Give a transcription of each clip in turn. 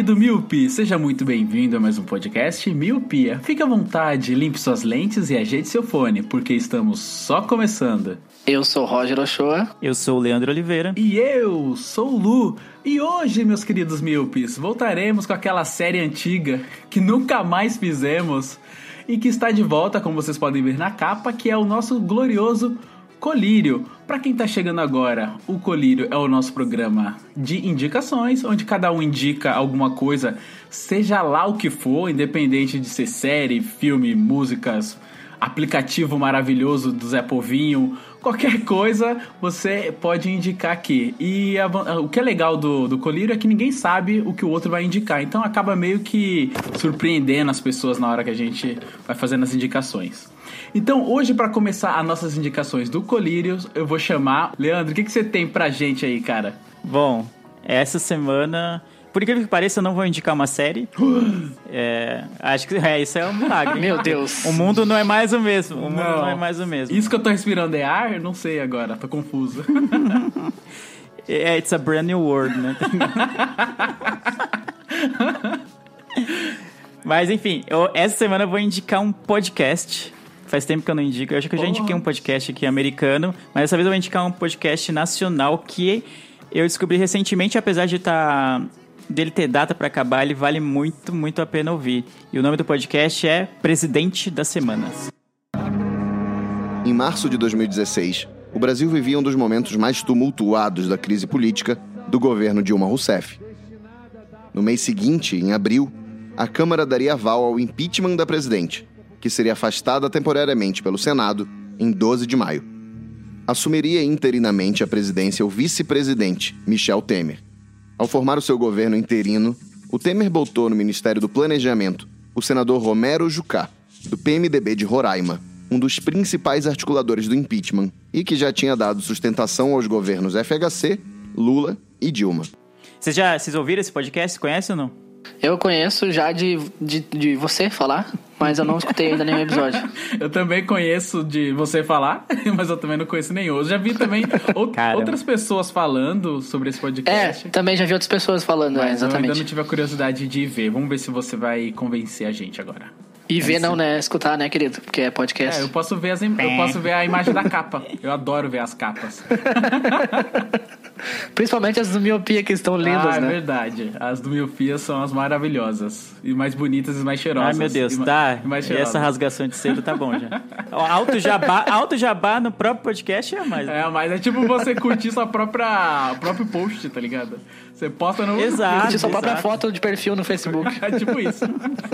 querido Miopi! Seja muito bem-vindo a mais um podcast Miopia. Fique à vontade, limpe suas lentes e ajeite seu fone, porque estamos só começando. Eu sou Roger Ochoa. Eu sou o Leandro Oliveira. E eu sou o Lu. E hoje, meus queridos Miopes, voltaremos com aquela série antiga que nunca mais fizemos e que está de volta, como vocês podem ver na capa, que é o nosso glorioso Colírio. Para quem tá chegando agora, o Colírio é o nosso programa de indicações, onde cada um indica alguma coisa, seja lá o que for, independente de ser série, filme, músicas, aplicativo maravilhoso do Zé Povinho, qualquer coisa você pode indicar aqui. E a o que é legal do, do Colírio é que ninguém sabe o que o outro vai indicar, então acaba meio que surpreendendo as pessoas na hora que a gente vai fazendo as indicações. Então, hoje, para começar as nossas indicações do Colírio, eu vou chamar. Leandro, o que, que você tem pra gente aí, cara? Bom, essa semana, por incrível que pareça, eu não vou indicar uma série. É, acho que é, isso é um milagre. Meu Deus. O mundo não é mais o mesmo. O mundo não, é mais o mesmo. Isso que eu tô respirando é ar? Eu Não sei agora, tô confuso. É, it's a brand new world, né? Mas enfim, eu- essa semana eu vou indicar um podcast. Faz tempo que eu não indico. Eu acho que eu já indiquei um podcast aqui americano, mas dessa vez eu vou indicar um podcast nacional que eu descobri recentemente, apesar de estar dele ter data pra acabar, ele vale muito, muito a pena ouvir. E o nome do podcast é Presidente das Semanas. Em março de 2016, o Brasil vivia um dos momentos mais tumultuados da crise política do governo Dilma Rousseff. No mês seguinte, em abril, a Câmara daria aval ao impeachment da presidente, que seria afastada temporariamente pelo Senado em 12 de maio. Assumiria interinamente a presidência o vice-presidente, Michel Temer. Ao formar o seu governo interino, o Temer botou no Ministério do Planejamento o senador Romero Jucá, do PMDB de Roraima, um dos principais articuladores do impeachment e que já tinha dado sustentação aos governos FHC, Lula e Dilma. Vocês já vocês ouviram esse podcast? Conhecem ou não? Eu conheço já de, de, de você falar, mas eu não escutei ainda nenhum episódio. Eu também conheço de você falar, mas eu também não conheço nenhum. Eu já vi também Caramba. outras pessoas falando sobre esse É, podcast. também já vi outras pessoas falando, é, Mas eu ainda não exatamente. tive a curiosidade de ver. Vamos ver se você vai convencer a gente agora. E ver não, né? Escutar, né, querido? Porque é podcast. É, eu posso ver as eu posso ver a imagem da capa. Eu adoro ver as capas. Principalmente as do miopia que estão lindas, ah, é né? verdade. As do Miofia são as maravilhosas. E mais bonitas e mais cheirosas. Ai, meu Deus, e tá. E mais E essa rasgação de cedo tá bom já. Alto jabá, alto jabá no próprio podcast é mais. É, mas é tipo você curtir sua própria próprio post, tá ligado? Você posta no Exato. Curtir sua própria exato. foto de perfil no Facebook. É tipo isso.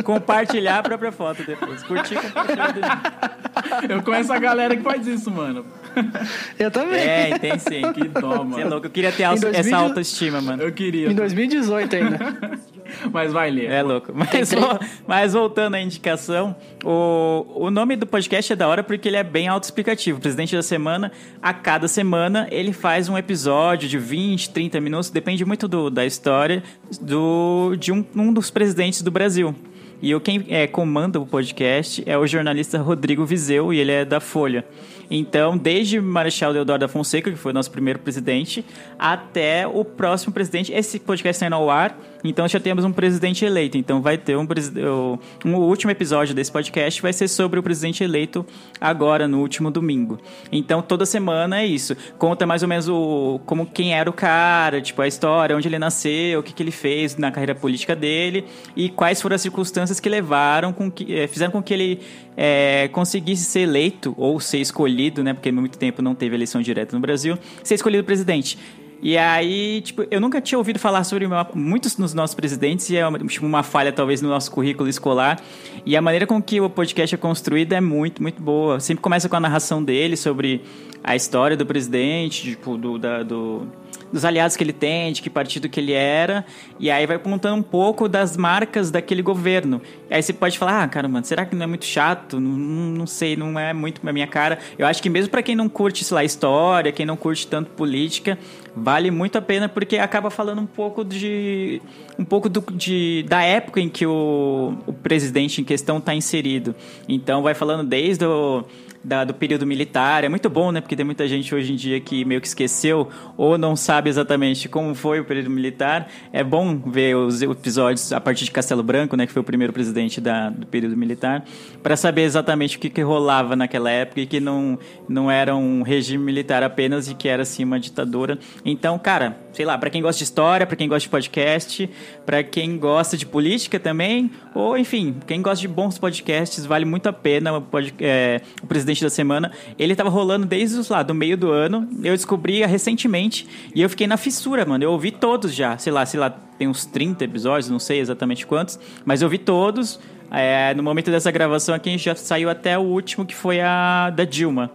Compartilhar a própria foto depois. Curtir, compartilhar. depois. Eu conheço a galera que faz isso, mano. Eu também. É, tem sim. Que dó, Você é mano. louco. Eu queria ter Em alça- 2000 essa autoestima, mano. Eu queria. Em 2018 ainda. Mas vai ler. É louco. Mas, vo- mas voltando à indicação, o, o nome do podcast é da hora porque ele é bem autoexplicativo. O presidente da semana, a cada semana, ele faz um episódio de 20, 30 minutos, depende muito do- da história do, de um, um dos presidentes do Brasil. E o quem é, comanda o podcast é o jornalista Rodrigo Vizeu e ele é da Folha. Então, desde Marechal Deodoro da Fonseca, que foi o nosso primeiro presidente, até o próximo presidente. Esse podcast está ao ar, então já temos um presidente eleito. Então vai ter um, presi- o- um último episódio desse podcast vai ser sobre o presidente eleito agora, no último domingo. Então toda semana é isso. Conta mais ou menos o, como quem era o cara, tipo a história, onde ele nasceu, o que, que ele fez na carreira política dele e quais foram as circunstâncias que levaram com que eh, fizeram com que ele eh, conseguisse ser eleito ou ser escolhido, né? Porque muito tempo não teve eleição direta no Brasil, ser escolhido presidente. E aí, tipo, eu nunca tinha ouvido falar sobre uma- muitos dos nossos presidentes e é uma, tipo, uma falha talvez no nosso currículo escolar. E a maneira com que o podcast é construído é muito, muito boa. Sempre começa com a narração dele sobre a história do presidente, tipo, do, da- do- dos aliados que ele tem, de que partido que ele era, e aí vai contando um pouco das marcas daquele governo. E aí você pode falar, ah, cara, mano, será que não é muito chato? Não, não sei, não é muito a minha cara. Eu acho que mesmo pra quem não curte, sei lá, história, quem não curte tanto política, vale muito a pena porque acaba falando um pouco de um pouco do, de, da época em que o, o presidente em questão está inserido. Então vai falando desde o da- do período militar. É muito bom, né? Porque tem muita gente hoje em dia que meio que esqueceu ou não sabe exatamente como foi o período militar. É bom ver os episódios a partir de Castelo Branco, né? Que foi o primeiro presidente da, do período militar, para saber exatamente o que, que rolava naquela época e que não, não era um regime militar apenas e que era, assim, uma ditadura. Então, cara, sei lá, para quem gosta de história, para quem gosta de podcast, para quem gosta de política também, ou enfim, quem gosta de bons podcasts, vale muito a pena o, pod- é, o presidente da semana. Ele tava rolando desde lá do meio do ano. Eu descobri recentemente e eu fiquei na fissura, mano. Eu ouvi todos já, sei lá, sei lá, tem uns 30 episódios, não sei exatamente quantos, mas eu vi todos. É, no momento dessa gravação aqui, a gente já saiu até o último, que foi a da Dilma.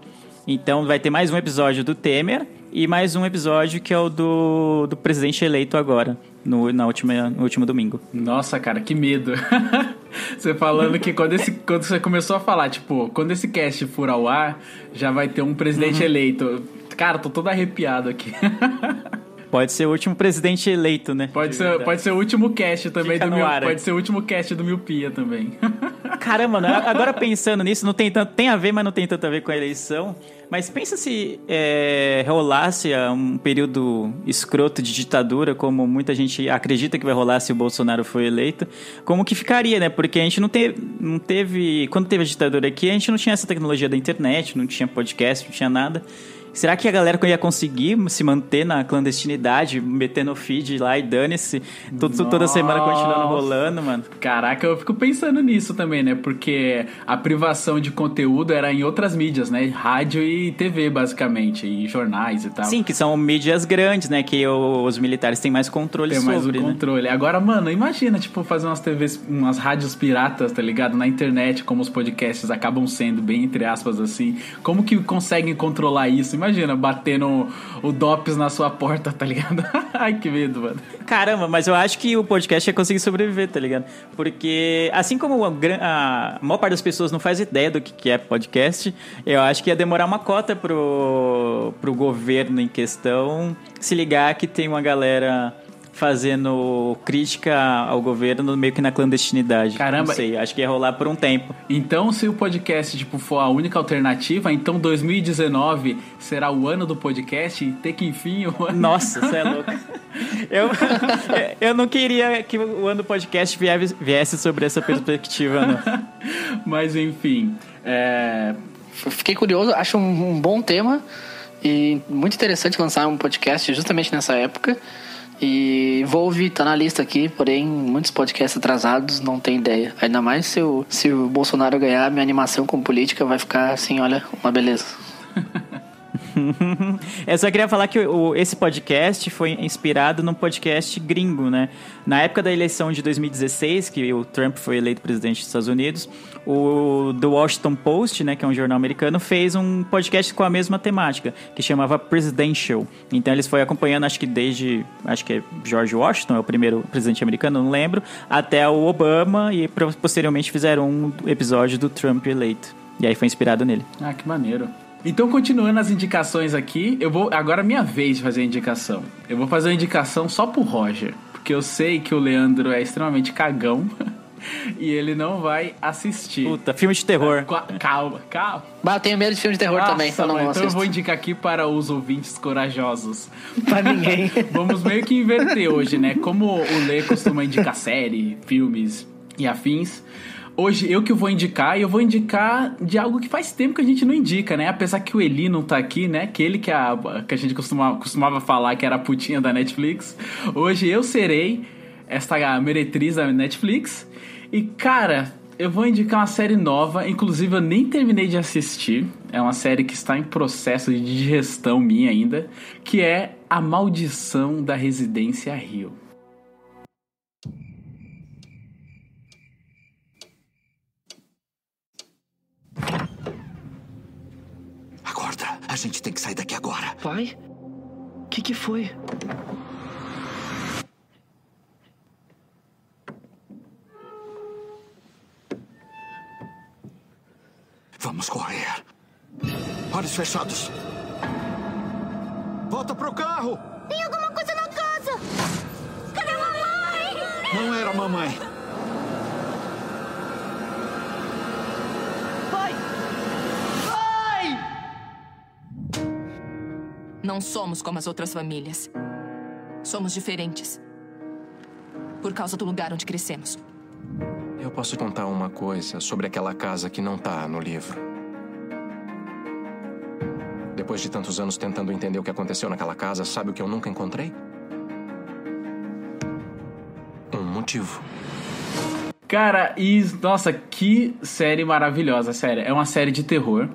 Então vai ter mais um episódio do Temer e mais um episódio que é o do, do presidente eleito agora, no, na última, no último domingo. Nossa, cara, que medo. você falando que quando, esse, quando você começou a falar, tipo, quando esse cast for ao ar, já vai ter um presidente eleito. Cara, tô todo arrepiado aqui. Pode ser o último presidente eleito, né? Pode De ser, pode ser o último cast também Fica do ar, Pode é. ser o último cast do Miopia também. Caramba, né? agora pensando nisso, não tem tanto. Tem a ver, mas não tem tanto a ver com a eleição. Mas pensa se é, rolasse um período escroto de ditadura, como muita gente acredita que vai rolar se o Bolsonaro for eleito, como que ficaria, né? Porque a gente não teve, não teve. Quando teve a ditadura aqui, a gente não tinha essa tecnologia da internet, não tinha podcast, não tinha nada. Será que a galera ia conseguir se manter na clandestinidade, metendo o feed lá e dane-se, toda semana continuando rolando, mano? Caraca, eu fico pensando nisso também, né? Porque a privação de conteúdo era em outras mídias, né? Rádio e TV, basicamente, e jornais e tal. Sim, que são mídias grandes, né? Que os militares têm mais controle Tem mais sobre, o né? controle. Agora, mano, imagina, tipo, fazer umas TVs, umas rádios piratas, tá ligado? Na internet, como os podcasts acabam sendo, bem entre aspas, assim. Como que conseguem controlar isso? Imagina, batendo o DOPS na sua porta, tá ligado? Ai, que medo, mano. Caramba, mas eu acho que o podcast ia conseguir sobreviver, tá ligado? Porque, assim como a, a maior parte das pessoas não faz ideia do que que é podcast, eu acho que ia demorar uma cota pro, pro governo em questão se ligar que tem uma galera fazendo crítica ao governo meio que na clandestinidade. Caramba. Não sei, acho que ia rolar por um tempo. Então, se o podcast, tipo, for a única alternativa, então 2019 será o ano do podcast e ter que enfim o ano... Nossa, você é louco. Eu, eu não queria que o ano do podcast viesse, sobre essa perspectiva, não. Mas, enfim, é... Fiquei curioso, acho um, um bom tema e muito interessante lançar um podcast justamente nessa época. E ouvir, tá na lista aqui, porém muitos podcasts atrasados, não tem ideia. Ainda mais se o, se o Bolsonaro ganhar, minha animação com política vai ficar assim, olha, uma beleza. Eu só queria falar que o- esse podcast foi inspirado num podcast gringo, né? Na época da eleição de 2016, que o Trump foi eleito presidente dos Estados Unidos, o The Washington Post, né, que é um jornal americano, fez um podcast com a mesma temática, que chamava Presidential. Então eles foram acompanhando, acho que desde, acho que é George Washington, é o primeiro presidente americano, não lembro, até o Obama e posteriormente fizeram um episódio do Trump eleito. E aí foi inspirado nele. Ah, que maneiro. Então, continuando as indicações aqui, eu vou. Agora é minha vez de fazer a indicação. Eu vou fazer uma indicação só pro Roger. Porque eu sei que o Leandro é extremamente cagão. e ele não vai assistir. Puta, filme de terror. Qua- Calma, calma. Bah, eu tenho medo de filme de terror Nossa, também, então não mano, então eu vou indicar aqui para os ouvintes corajosos. Pra ninguém. Vamos meio que inverter hoje, né? Como o Lê costuma indicar série, filmes e afins. Hoje eu que vou indicar, e eu vou indicar de algo que faz tempo que a gente não indica, né? Apesar que o Eli não tá aqui, né? Que ele que, é a, que a gente costuma, costumava falar que era a putinha da Netflix. Hoje eu serei esta meretriz da Netflix. E cara, eu vou indicar uma série nova, inclusive eu nem terminei de assistir. É uma série que está em processo de digestão minha ainda, que é A Maldição da Residência Rio. A gente tem que sair daqui agora. Pai? O que, que foi? Vamos correr. Olhos fechados. Volta pro carro! Tem alguma coisa na casa! Cadê a mamãe? Não era a mamãe. Não somos como as outras famílias. Somos diferentes. Por causa do lugar onde crescemos. Eu posso contar uma coisa sobre aquela casa que não tá no livro. Depois de tantos anos tentando entender o que aconteceu naquela casa, sabe o que eu nunca encontrei? Um motivo. Cara, e nossa, que série maravilhosa, sério. É uma série de terror.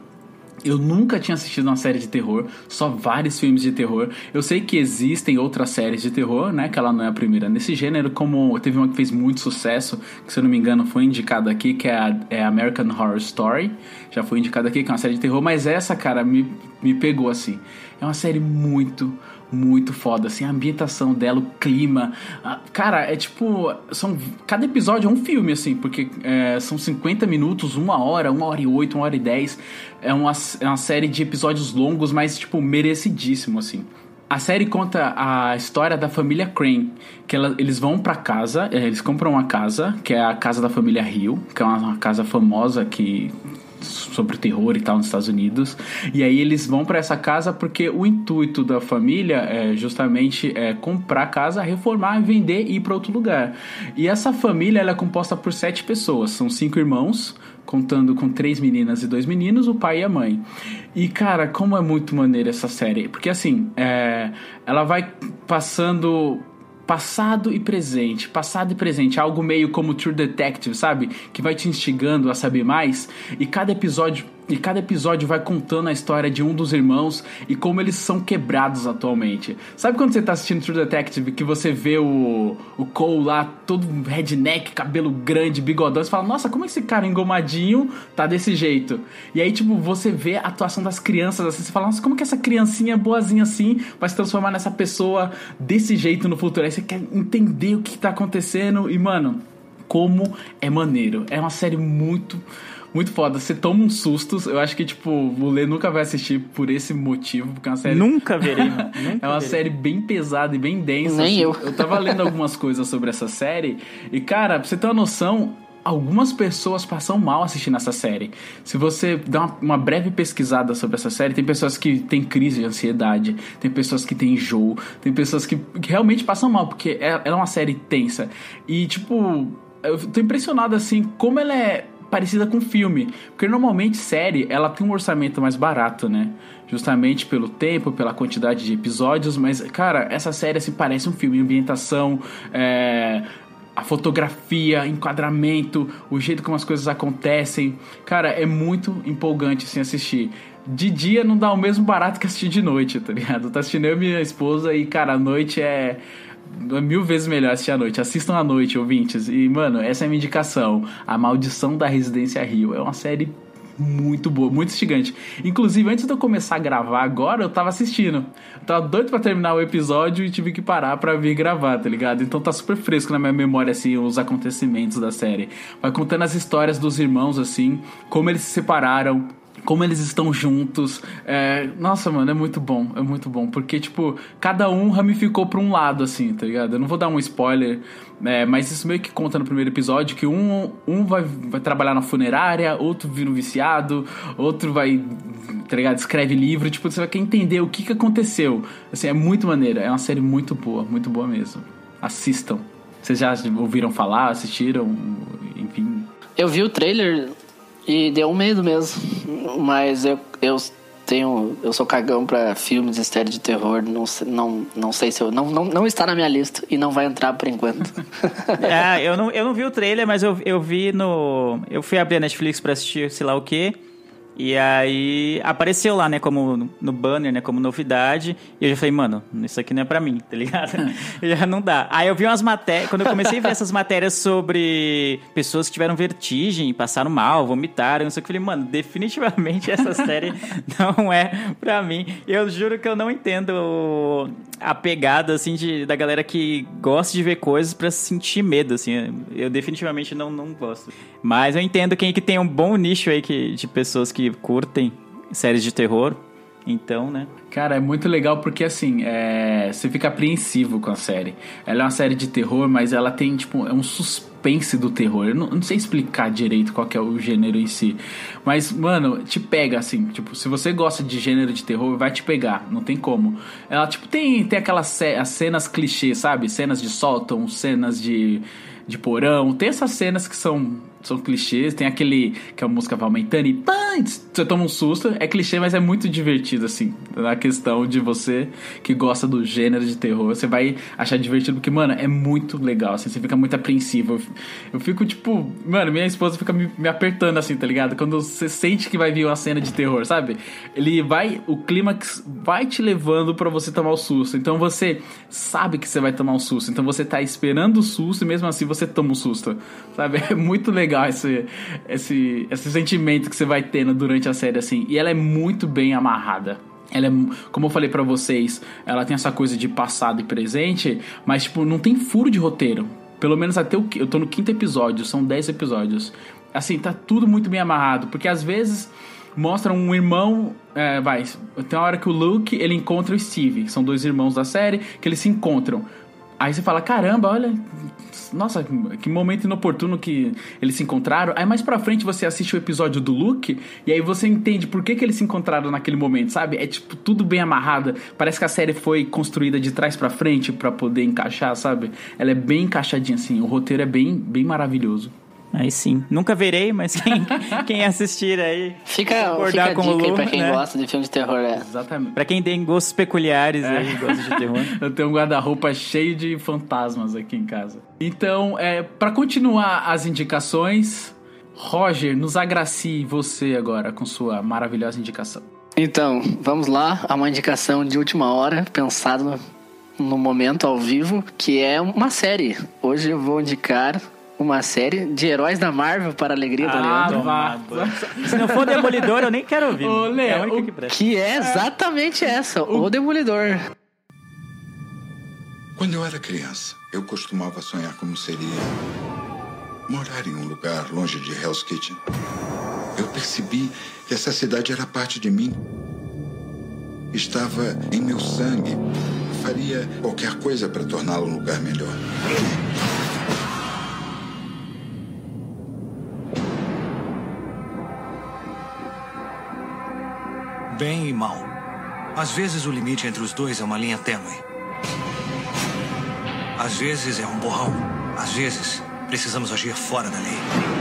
Eu nunca tinha assistido uma série de terror, só vários filmes de terror. Eu sei que existem outras séries de terror, né? Que ela não é a primeira nesse gênero, como teve uma que fez muito sucesso, que se eu não me engano foi indicada aqui, que é a é American Horror Story. Já foi indicada aqui, que é uma série de terror, mas essa, cara, me, me pegou assim. É uma série muito, muito foda, assim, a ambientação dela, o clima. a- cara, é tipo. São, cada episódio é um filme, assim, porque é, são 50 minutos, uma hora, uma hora e oito, uma hora e dez. É uma, é uma série de episódios longos, mas, tipo, merecidíssimo, assim. A série conta a história da família Crane, que ela- eles vão pra casa, é, eles compram uma casa, que é a casa da família Hill, que é uma, uma casa famosa que sobre terror e tal nos Estados Unidos. E aí eles vão pra essa casa porque o intuito da família é justamente é, comprar a casa, reformar, vender e ir para outro lugar. E essa família ela é composta por sete pessoas, são cinco irmãos. Contando com três meninas e dois meninos, o pai e a mãe. E, cara, como é muito maneira essa série. Porque, assim, é, ela vai passando passado e presente, passado e presente, algo meio como True Detective, sabe? Que vai te instigando a saber mais e cada episódio e cada episódio vai contando a história de um dos irmãos e como eles são quebrados atualmente. Sabe quando você tá assistindo True Detective que você vê o, o Cole lá todo redneck, cabelo grande, bigodão, você fala, nossa, como esse cara engomadinho tá desse jeito? E aí, tipo, você vê a atuação das crianças assim, você fala, nossa, como que essa criancinha boazinha assim vai se transformar nessa pessoa desse jeito no futuro? Aí você quer entender o que tá acontecendo e, mano, como é maneiro. É uma série muito, muito foda. Você toma uns sustos. Eu acho que, tipo, o Lê nunca vai assistir por esse motivo, porque é uma série. Nunca verei. Nunca é uma verei. série bem pesada e bem densa. Nem assim. eu. Eu tava lendo algumas coisas sobre essa série. E, cara, pra você ter uma noção. Algumas pessoas passam mal assistindo essa série. Se você dá uma, uma breve pesquisada sobre essa série, tem pessoas que têm crise de ansiedade, tem pessoas que têm enjoo, tem pessoas que, que realmente passam mal, porque é- ela é uma série tensa. E, tipo, eu tô impressionado assim como ela é parecida com filme, porque normalmente série ela tem um orçamento mais barato, né? Justamente pelo tempo, pela quantidade de episódios, mas cara, essa série assim parece um filme, ambientação, é, a fotografia, enquadramento, o jeito como as coisas acontecem, cara, é muito empolgante assim assistir. De dia não dá o mesmo barato que assistir de noite, tá ligado? Tá assistindo eu e minha esposa e, cara, a noite é é mil vezes melhor assistir à noite. Assistam à noite, ouvintes. E, mano, essa é a minha indicação. A Maldição da Residência Rio. É uma série muito boa, muito instigante. Inclusive, antes de eu começar a gravar agora, eu tava assistindo. Eu tava doido pra terminar o episódio e tive que parar pra vir gravar, tá ligado? Então tá super fresco na minha memória, assim, os acontecimentos da série. Vai contando as histórias dos irmãos, assim, como eles se separaram, como eles estão juntos. É, nossa, mano, é muito bom, é muito bom. Porque, tipo, cada um ramificou pra um lado, assim, tá ligado? Eu não vou dar um spoiler, é, mas isso meio que conta no primeiro episódio que um, um vai, vai trabalhar na funerária, outro vira um viciado, outro vai, tá ligado? Escreve livro, tipo, você vai querer entender o que, que aconteceu. Assim, é muito maneira, é uma série muito boa, muito boa mesmo. Assistam. Vocês já ouviram falar, assistiram, enfim. Eu vi o trailer e deu um medo mesmo. Mas eu, eu tenho. Eu sou cagão pra filmes e séries de terror. Não, não, não sei se eu. Não, não, não está na minha lista e não vai entrar por enquanto. Ah, eu não, eu não vi o trailer, mas eu, eu vi no. Eu fui abrir a Netflix pra assistir sei lá o quê. E aí apareceu lá, né, como no banner, né, como novidade. E eu já falei, mano, isso aqui não é pra mim, tá ligado? já não dá. Aí eu vi umas matérias, quando eu comecei a ver essas matérias sobre pessoas que tiveram vertigem, passaram mal, vomitaram, não sei o que, eu falei, mano, definitivamente essa série não é pra mim. Eu juro que eu não entendo a pegada, assim, de, da galera que gosta de ver coisas pra sentir medo, assim. Eu definitivamente não, não gosto. Mas eu entendo quem que tem um bom nicho aí que, de pessoas que curtem séries de terror. Então, né? Cara, é muito legal porque assim, é... você fica apreensivo com a série. Ela é uma série de terror, mas ela tem, tipo, é um suspense do terror. Eu não, não, sei explicar direito qual é o gênero em si. Mas, mano, te pega, assim, tipo, se você gosta de gênero de terror, vai te pegar, não tem como. Ela, tipo, tem, tem aquelas as cenas clichês, sabe? Cenas de sótão, cenas de, de porão. Tem essas cenas que são são clichês. Tem aquele que a música vai aumentando e pã, você toma um susto. É clichê, mas é muito divertido, assim. Na questão de você que gosta do gênero de terror. Você vai achar divertido, porque, mano, é muito legal, assim. Você fica muito apreensivo. Eu, fico, tipo, mano, minha esposa fica me, me, apertando, assim, tá ligado? Quando você sente que vai vir uma cena de terror, sabe? Ele vai, o clímax vai te levando para você tomar o susto. Então você sabe que você vai tomar um susto. Então você tá esperando o susto e mesmo assim você toma um susto, sabe? É muito legal legal esse, esse, esse sentimento que você vai tendo durante a série, assim. E ela é muito bem amarrada. Ela é, como eu falei para vocês, ela tem essa coisa de passado e presente, mas, tipo, não tem furo de roteiro. Pelo menos até o. Eu tô no quinto episódio, são dez episódios. Assim, tá tudo muito bem amarrado, porque às vezes mostra um irmão. É, vai, tem uma hora que o Luke ele encontra o Steve, são dois irmãos da série, que eles se encontram. Aí você fala, caramba, olha, nossa, que momento inoportuno que eles se encontraram. Aí mais pra frente você assiste o episódio do Luke e aí você entende por que, que eles se encontraram naquele momento, sabe? É tipo tudo bem amarrado. Parece que a série foi construída de trás para frente para poder encaixar, sabe? Ela é bem encaixadinha assim, o roteiro é bem, bem maravilhoso. Aí sim. Nunca verei, mas quem, quem assistir aí. Fica, fica a dica Lu, aí pra quem né? gosta de filme de terror. É. Exatamente. Pra quem tem gostos peculiares é. aí, gosta de terror. Eu tenho um guarda-roupa cheio de fantasmas aqui em casa. Então, é, para continuar as indicações, Roger, nos agracie você agora com sua maravilhosa indicação. Então, vamos lá. A uma indicação de última hora, pensado no, no momento ao vivo, que é uma série. Hoje eu vou indicar uma série de heróis da Marvel para a alegria do ah, Leandro. Vá. Se não for Demolidor, eu nem quero ouvir. Ô, Lê, é a única que presta. Que é exatamente essa, o... o Demolidor. Quando eu era criança, eu costumava sonhar como seria morar em um lugar longe de Hell's Kitchen. Eu percebi que essa cidade era parte de mim. Estava em meu sangue. Eu faria qualquer coisa para torná-lo um lugar melhor. Bem e mal. Às vezes o limite entre os dois é uma linha tênue. Às vezes é um borrão. Às vezes precisamos agir fora da lei.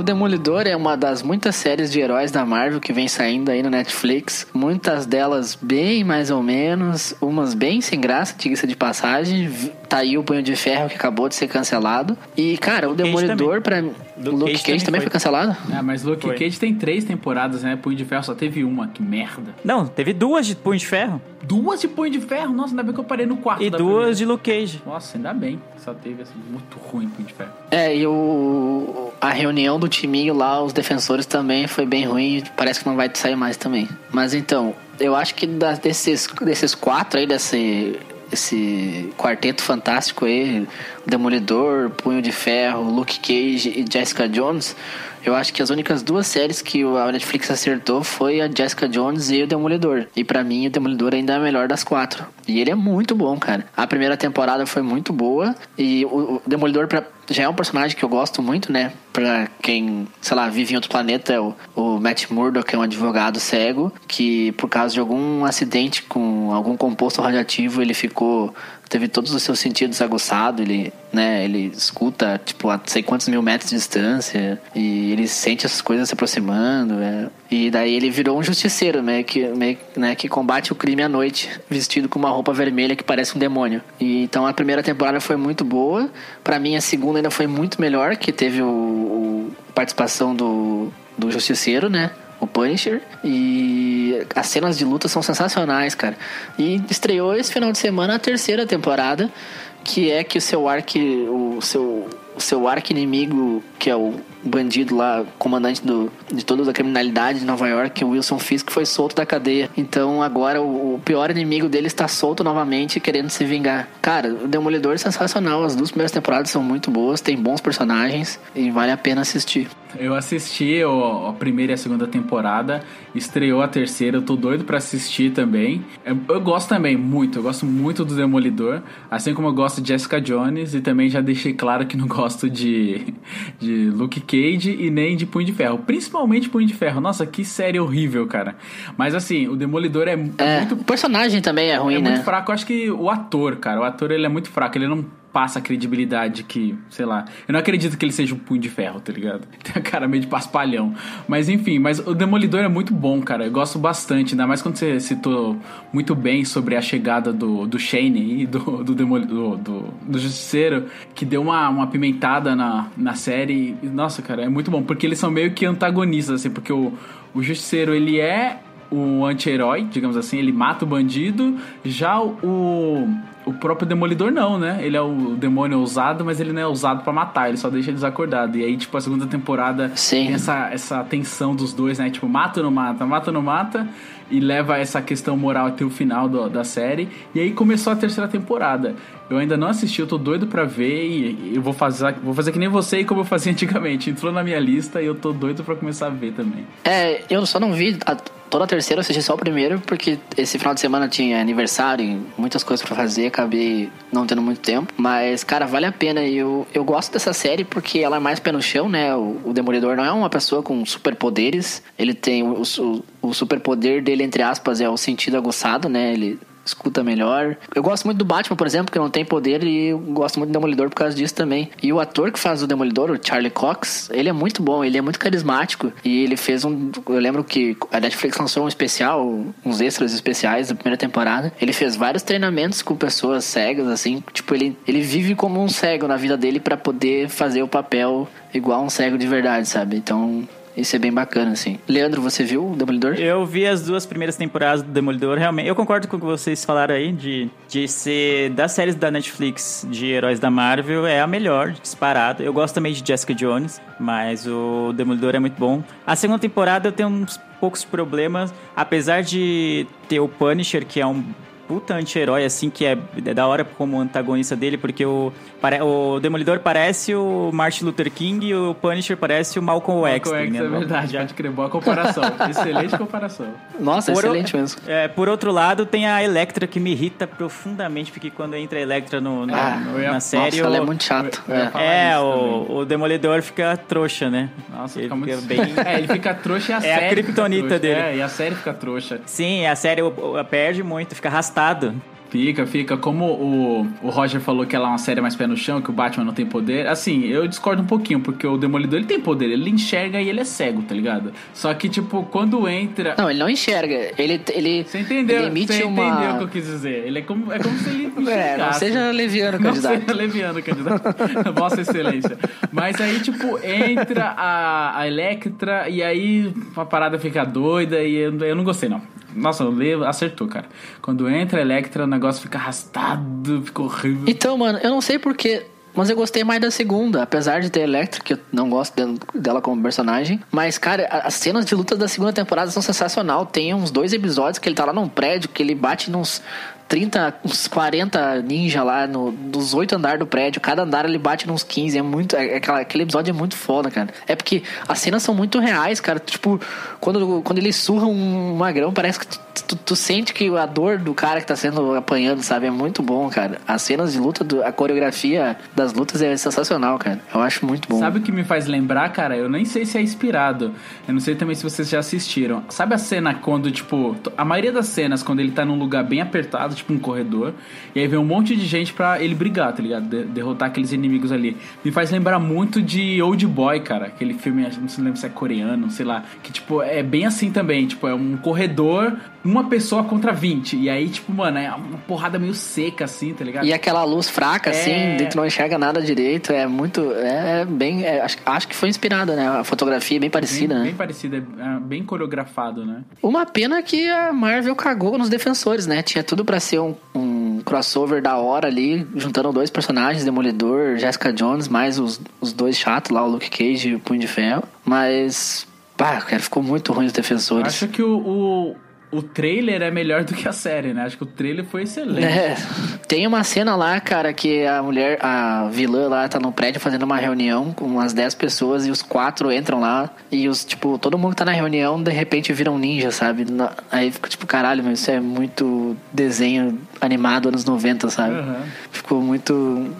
O Demolidor é uma das muitas séries de heróis da Marvel que vem saindo aí no Netflix. Muitas delas bem mais ou menos, umas bem sem graça, diga-se de passagem. Tá aí o Punho de Ferro que acabou de ser cancelado. E, cara, o Demolidor pra mim. Luke, Luke Cage, Cage também foi. foi. cancelado? É, mas Luke foi. Cage tem três temporadas, né? Punho de Ferro só teve uma, que merda. Não, teve duas de Punho de Ferro. Duas de Punho de Ferro? Nossa, ainda bem que eu parei no quarto. E duas primeira. de Luke Cage. Nossa, ainda bem. Só teve assim, muito ruim Punho de Ferro. É, e o, a reunião do timinho lá, os defensores também foi bem ruim. Parece que não vai sair mais também. Mas então, eu acho que das, desses, desses quatro aí, desse esse quarteto fantástico aí, Demolidor, Punho de Ferro, Luke Cage e Jessica Jones, eu acho que as únicas duas séries que a Netflix acertou foi a Jessica Jones e o Demolidor. E para mim o Demolidor ainda é a melhor das quatro. E ele é muito bom, cara. A primeira temporada foi muito boa e o Demolidor pra, já é um personagem que eu gosto muito, né? Pra quem, sei lá, vive em outro planeta, é o, o Matt Murdock, que é um advogado cego, que por causa de algum acidente com algum composto radioativo, ele ficou teve todos os seus sentidos aguçados, ele, né, ele escuta, tipo, a sei quantos mil metros de distância, e ele sente essas coisas se aproximando, é, E daí ele virou um justiceiro, né? Que, meio, né, que combate o crime à noite, vestido com uma roupa vermelha que parece um demônio. E, então a primeira temporada foi muito boa. Para mim a segunda ainda foi muito melhor, que teve o, o participação do, do justiceiro, né? O Punisher. E as cenas de luta são sensacionais, cara. E estreou esse final de semana a terceira temporada, que é que o seu arco, o seu, seu arco inimigo, que é o bandido lá, comandante do, de toda a criminalidade de Nova York, o Wilson Fisk, foi solto da cadeia. Então agora o, o, pior inimigo dele está solto novamente, querendo se vingar. Cara, o Demolidor é sensacional. As duas primeiras temporadas são muito boas, tem bons personagens e vale a pena assistir. Eu assisti a primeira e a segunda temporada, estreou a terceira, eu tô doido para assistir também. Eu, gosto também muito, eu gosto muito do Demolidor, assim como eu gosto de Jessica Jones e também já deixei claro que não gosto de, de Luke Cage e nem de Punho de Ferro, principalmente Punho de Ferro. Nossa, que série horrível, cara. Mas assim, o Demolidor é, é muito. O personagem também é ruim, é né? É muito fraco, eu acho que o ator, cara, o ator ele é muito fraco, ele não passa a credibilidade que, sei lá. Eu não acredito que ele seja um punho de ferro, tá ligado? Tem a cara meio de paspalhão. Mas enfim, mas o Demolidor é muito bom, cara. Eu gosto bastante, ainda mais quando você citou muito bem sobre a chegada do, do Shane e do, do, Demolidor, do, do Justiceiro, que deu uma, uma pimentada na, na série. Nossa, cara, é muito bom, porque eles são meio que antagonistas, assim, porque o, o Justiceiro, ele é o anti-herói, digamos assim, ele mata o bandido, já o o próprio Demolidor não, né? Ele é o demônio ousado, mas ele não é ousado para matar, ele só deixa eles acordados. E aí, tipo, a segunda temporada Sim. tem essa, essa tensão dos dois, né? Tipo, mata ou não mata, mata ou não mata, e leva essa questão moral até o final do, da série. E aí começou a terceira temporada. Eu ainda não assisti, eu tô doido pra ver e eu vou fazer, vou fazer que nem você e como eu fazia antigamente. Entrou na minha lista e eu tô doido pra começar a ver também. É, eu só não vi a, toda terceira, eu assisti só o primeiro, porque esse final de semana tinha aniversário muitas coisas para fazer, acabei não tendo muito tempo. Mas, cara, vale a pena. E eu, eu gosto dessa série porque ela é mais pé no chão, né? O, o Demolidor não é uma pessoa com superpoderes. Ele tem o, o, o superpoder dele, entre aspas, é o sentido aguçado, né? Ele escuta melhor. Eu gosto muito do Batman, por exemplo, que não tem poder, e gosto muito do Demolidor por causa disso também. E o ator que faz o Demolidor, o Charlie Cox, ele é muito bom, ele é muito carismático. E ele fez um. Eu lembro que a Netflix lançou um especial, uns extras especiais da primeira temporada. Ele fez vários treinamentos com pessoas cegas, assim. Tipo, ele, ele vive como um cego na vida dele para poder fazer o papel igual um cego de verdade, sabe? Então, isso é bem bacana, assim. Leandro, você viu o Demolidor? Eu vi as duas primeiras temporadas do Demolidor, realmente. Eu concordo com o que vocês falaram aí, de, de ser das séries da Netflix de heróis da Marvel, é a melhor, disparado. Eu gosto também de Jessica Jones, mas o Demolidor é muito bom. A segunda temporada eu tenho uns poucos problemas, apesar de ter o Punisher, que é um puta anti-herói, assim, que é, é, da hora como antagonista dele, porque o, o Demolidor parece o Martin Luther King e o Punisher parece o Malcolm X. Malcolm X, tá é verdade, já. pode crer, boa comparação. Excelente comparação. Nossa, por, excelente mesmo. É, por outro lado, tem a Electra, que me irrita profundamente, porque quando entra a Electra no, no ah, na série... Nossa, ela é muito chata. É, o, o, Demolidor fica trouxa, né? Nossa, ele fica, muito... bem... É, ele fica trouxa e a é série É a criptonita dele. É, e a série fica trouxa. Sim, a série perde muito, fica arrastada Fica, fica. Como o, o Roger falou que ela é uma série mais pé no chão, que o Batman não tem poder. Assim, eu discordo um pouquinho, porque o Demolidor ele tem poder, ele enxerga e ele é cego, tá ligado? Só que, tipo, quando entra. Não, ele não enxerga. Ele. ele você entendeu? Ele emite você uma... entendeu o que eu quis dizer. Ele é como, é como se ele. É, não seja leviano, candidato. Não seja leviano, candidato. Vossa Excelência. Mas aí, tipo, entra a, a Electra e aí a parada fica doida e eu, eu não gostei, não. Nossa, o Lê acertou, cara. Quando entra a Electra, o negócio fica arrastado, fica horrível. Então, mano, eu não sei porquê. Mas eu gostei mais da segunda, apesar de ter Electra, que eu não gosto dela como personagem. Mas, cara, as cenas de luta da segunda temporada são sensacional. Tem uns dois episódios que ele tá lá num prédio, que ele bate nos 30, uns 40 ninja lá no, nos oito andares do prédio. Cada andar ele bate nos 15. É muito. É, aquela, aquele episódio é muito foda, cara. É porque as cenas são muito reais, cara. Tipo, quando, quando ele surra um magrão, parece que tu, tu, tu, sente que a dor do cara que tá sendo apanhando, sabe? É muito bom, cara. As cenas de luta, do, a coreografia das lutas é sensacional, cara. Eu acho muito bom. Sabe o que me faz lembrar, cara? Eu nem sei se é inspirado. Eu não sei também se vocês já assistiram. Sabe a cena quando, tipo, a maioria das cenas, quando ele tá num lugar bem apertado, tipo um corredor. E aí vem um monte de gente pra ele brigar, tá ligado? De- derrotar aqueles inimigos ali. Me faz lembrar muito de Old Boy, cara. Aquele filme, não se lembra se é coreano, sei lá. Que, tipo, é bem assim também. Tipo, é um corredor, uma pessoa contra 20. E aí, tipo, mano, é uma porrada meio seca, assim, tá ligado? E aquela luz fraca, assim, É. daí tu não enxerga nada direito. É muito. É bem. é, acho, acho que foi inspirada, né? A fotografia é bem parecida, bem, né? bem parecido, é, é bem coreografado, né? Uma pena que a Marvel cagou nos defensores, né? Tinha tudo pra ser um, um crossover da hora ali, juntando dois personagens, Demolidor, Jessica Jones, mais os, os dois chatos lá, o Luke Cage e o Punho de Ferro. Mas, pá, cara, ficou muito ruim os defensores. Acho que o, o, o trailer é melhor do que a série, né? Acho que o trailer foi excelente. É, tem uma cena lá, cara, que a mulher, a vilã lá tá no prédio fazendo uma reunião com umas 10 pessoas e os quatro entram lá e os, tipo, todo mundo que tá na reunião de repente vira um ninja, sabe? Aí fica tipo, caralho, mas isso é muito desenho animado anos 90, sabe? Aham. Ficou muito.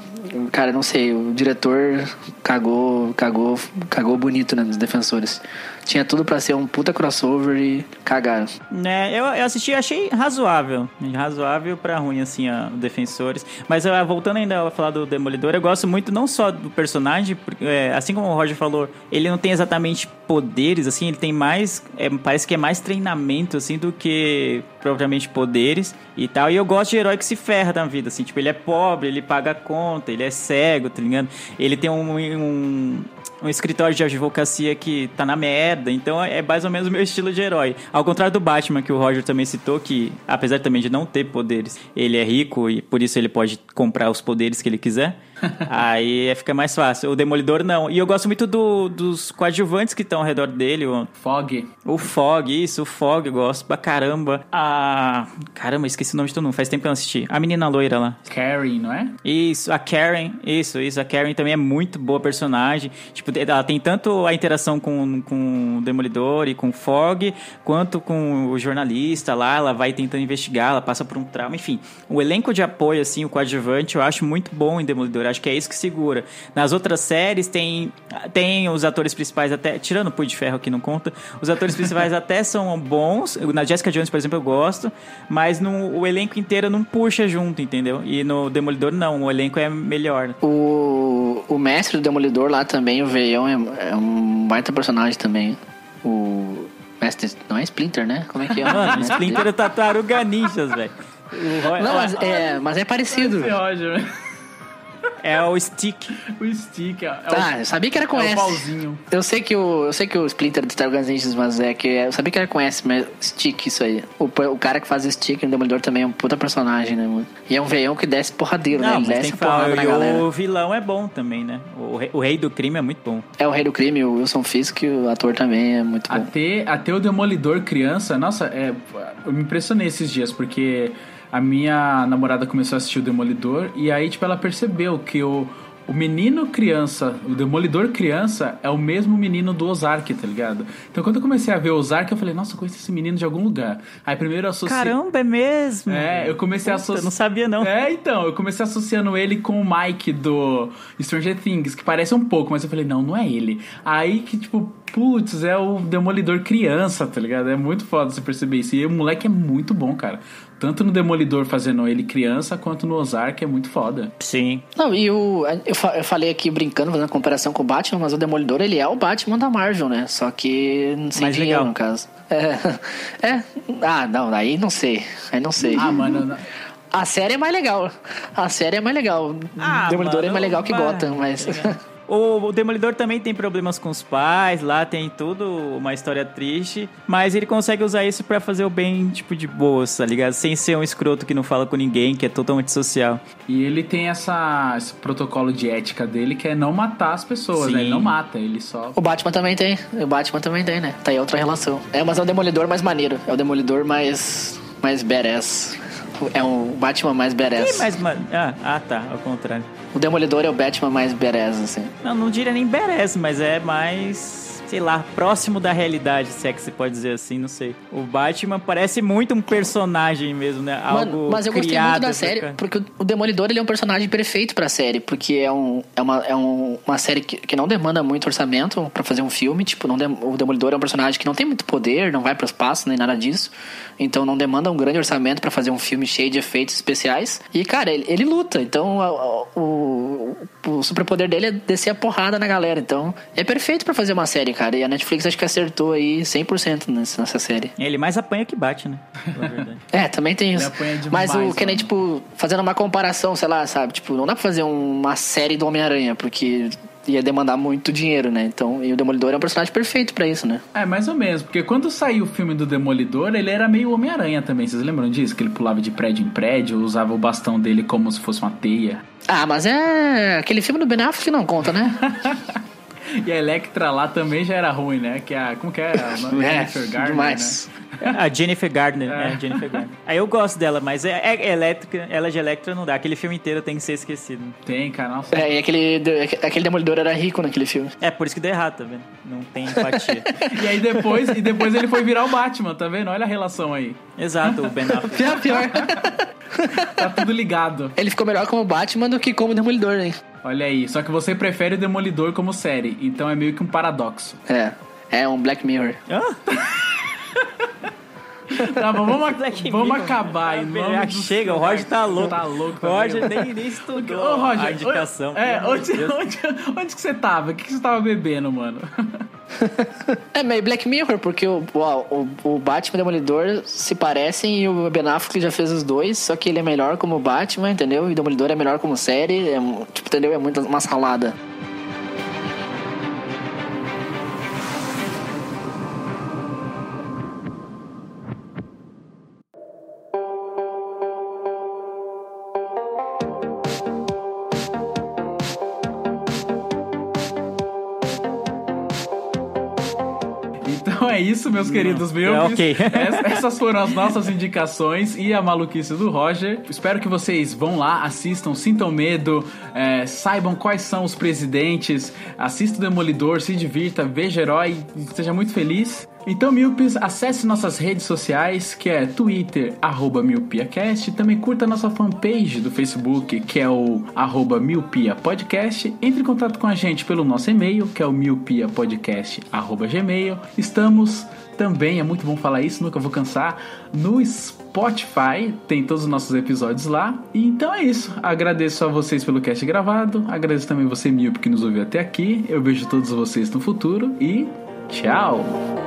Cara, não sei, o diretor cagou, cagou, cagou bonito né, nos defensores. Tinha tudo pra ser um puta crossover e cagaram. Né, eu, eu assisti, achei razoável. Razoável pra ruim, assim, a Defensores. Mas voltando ainda a falar do Demolidor, eu gosto muito não só do personagem, porque, é, assim como o Roger falou, ele não tem exatamente poderes, assim, ele tem mais. é, parece que é mais treinamento, assim, do que propriamente poderes e tal. E eu gosto de herói que se ferra na vida, assim, tipo, ele é pobre, ele paga a conta, ele é cego, tá ligado? Ele tem um- um, um escritório de advocacia que tá na merda, então é mais ou menos o meu estilo de herói. Ao contrário do Batman, que o Roger também citou, que apesar também de não ter poderes, ele é rico e por isso ele pode comprar os poderes que ele quiser. Aí fica mais fácil. O Demolidor não. E eu gosto muito do- dos coadjuvantes que estão ao redor dele. O, Fog. o Fog, isso, o Fog, eu gosto pra caramba. A. Caramba, esqueci o nome de todo mundo, faz tempo que eu não assisti. A menina loira lá. Karen, não é? Isso, a Karen, isso, isso. A Karen também é muito boa personagem. Tipo, ela tem tanto a interação com, com o Demolidor e com o Fog, quanto com o jornalista lá. Ela vai tentando investigar, ela passa por um trauma. Enfim, o elenco de apoio, assim, o coadjuvante, eu acho muito bom em Demolidor. Acho que é isso que segura. Nas outras séries, tem, tem os atores principais até... Tirando o Punho de Ferro, que não conta. Os atores principais até são bons. Na Jessica Jones, por exemplo, eu gosto. Mas no, o elenco inteiro não puxa junto, entendeu? E no Demolidor, não. O elenco é melhor. O, o mestre do Demolidor lá também, o Veião, é, é um baita personagem também. O mestre. Não é Splinter, né? Como é que é? o Mano, Splinter é dele? tartaruga ninjas, velho. Não, mas é, mas é parecido. Roger. É o Stick. O Stick. É, é Tá, o, eu sabia que era com é o S. pauzinho. Eu sei que o, eu sei que o Splinter do Tartarugas Ninjas, mas é que eu sabia que era com S, mas Stick isso aí. O, o cara que faz o Stick no Demolidor também é um puta personagem, né, mano? E é um veião que desce porradeiro, né? Não, Ele mas desce porrada na galera. o vilão é bom também, né? O rei, o rei do crime é muito bom. É o Rei do Crime, o Wilson Fisk, o ator também é muito bom. Até, até o Demolidor criança, nossa, é, eu me impressionei esses dias, porque a minha namorada começou a assistir o Demolidor e aí, tipo, ela percebeu que o, o menino criança, o Demolidor criança, é o mesmo menino do Ozark, tá ligado? Então quando eu comecei a ver o Ozark, eu falei, nossa, eu conheço esse menino de algum lugar. Aí primeiro eu associei. Caramba, é mesmo? É, eu comecei a Puta, associar. Não sabia, não. É, então, eu comecei associando ele com o Mike do Stranger Things, que parece um pouco, mas eu falei, não, não é ele. Aí que, tipo, putz, é o Demolidor criança, tá ligado? É muito foda você perceber isso. E o moleque é muito bom, cara. Tanto no Demolidor fazendo ele criança, quanto no Ozark é muito foda. Sim. Não, e o. Eu, eu falei aqui brincando, fazendo comparação com o Batman, mas o Demolidor ele é o Batman da Marvel, né? Só que sem Mais dinheiro, legal. no caso. É. é. Ah, não, aí não sei. Aí não sei. Ah, mano, não- A série é mais legal. A série é mais legal. Ah, Demolidor é mano, mais legal que. Gotham, mas. O, o Demolidor também tem problemas com os pais, lá tem tudo uma história triste, mas ele consegue usar isso pra fazer o bem, tipo, de boas, tá ligado? Sem ser um escroto que não fala com ninguém, que é totalmente social. E ele tem essa, esse protocolo de ética dele que é não matar as pessoas, Sim. né? Ele não mata, ele só. O Batman também tem. O Batman também tem, né? Tá aí outra relação. É, mas é o Demolidor mais maneiro. É o Demolidor mais. mais badass. É um Batman mais badass. Ih, mas, mano, ah, ah, tá, ao contrário. O Demolidor é o Batman mais badass, assim. Não, não diria nem badass, mas é mais sei lá, próximo da realidade, se é que se pode dizer assim, não sei. O Batman parece muito um personagem mesmo, né? Algo Mano, mas eu gostei criado muito da série, ficar- porque o Demolidor ele é um personagem perfeito pra série, porque é, um, é, uma, é um- uma série que, que não demanda muito orçamento pra fazer um filme, tipo, não dem- o Demolidor é um personagem que não tem muito poder, não vai pro espaço nem nada disso, então não demanda um grande orçamento pra fazer um filme cheio de efeitos especiais, e cara, ele, ele luta, então a- a- o, o superpoder dele é descer a porrada na galera, então é perfeito pra fazer uma série, cara, e a Netflix acho que acertou aí 100% nessa, nessa série. Ele mais apanha que bate, né? É, também tem isso. Mas o que nem, mano. tipo, fazendo uma comparação, sei lá, sabe? Tipo, não dá pra fazer uma série do Homem-Aranha, porque ia demandar muito dinheiro, né? Então, e o Demolidor é um personagem perfeito pra isso, né? É, mais ou menos, porque quando saiu o filme do Demolidor, ele era meio Homem-Aranha também. Vocês lembram disso? Que ele pulava de prédio em prédio, usava o bastão dele como se fosse uma teia. Ah, mas é. Aquele filme do Ben Affleck não conta, né? E a Electra lá também já era ruim, né? Que a. Como que é? A É, Jennifer Garner, demais. né? A Jennifer Gardner, é, Jennifer Gardner. Aí eu gosto dela, mas é, é elétrica, ela de Electra não dá. Aquele filme inteiro tem que ser esquecido. Tem, cara, nossa. É, e aquele, aquele Demolidor era rico naquele filme. É, por isso que deu errado, tá vendo? Não tem empatia. E aí depois, e depois ele foi virar o Batman, tá vendo? Olha a relação aí. Exato, o Ben Affleck. Pior, pior. Tá tudo ligado. Ele ficou melhor como Batman do que como Demolidor, né? Olha aí, só que você prefere o Demolidor como série, então é meio que um paradoxo. É. É um Black Mirror. Tá bom, vamos, Black vamos Mirror. acabar em nome do- chega, o Roger tá louco. Tá louco O Roger nem, nem estudou Ô, Roger, a indicação. É, amor de onde, onde, onde que você tava? O que, que você tava bebendo, mano? É meio Black Mirror, porque o, o, o Batman e o Demolidor se parecem e o Ben Affleck já fez os dois, só que ele é melhor como Batman, entendeu? E o Demolidor é melhor como série, é, tipo, entendeu? É muito uma salada. Isso, meus queridos meus. É, ok. Essas foram as nossas indicações e a maluquice do Roger. Espero que vocês vão lá, assistam, sintam medo, é, saibam quais são os presidentes, assista o Demolidor, se divirta, veja herói seja muito feliz. Então, Milpes, acesse nossas redes sociais, que é Twitter, arroba MiopiaCast. Também curta nossa fanpage do Facebook, que é o arroba Miopia Podcast. Entre em contato com a gente pelo nosso e-mail, que é o miopiapodcast, arroba gmail. Estamos também, é muito bom falar isso, nunca vou cansar, no Spotify, tem todos os nossos episódios lá. E então é isso. Agradeço a vocês pelo cast gravado, agradeço também você, Milp, que nos ouviu até aqui. Eu vejo todos vocês no futuro e tchau!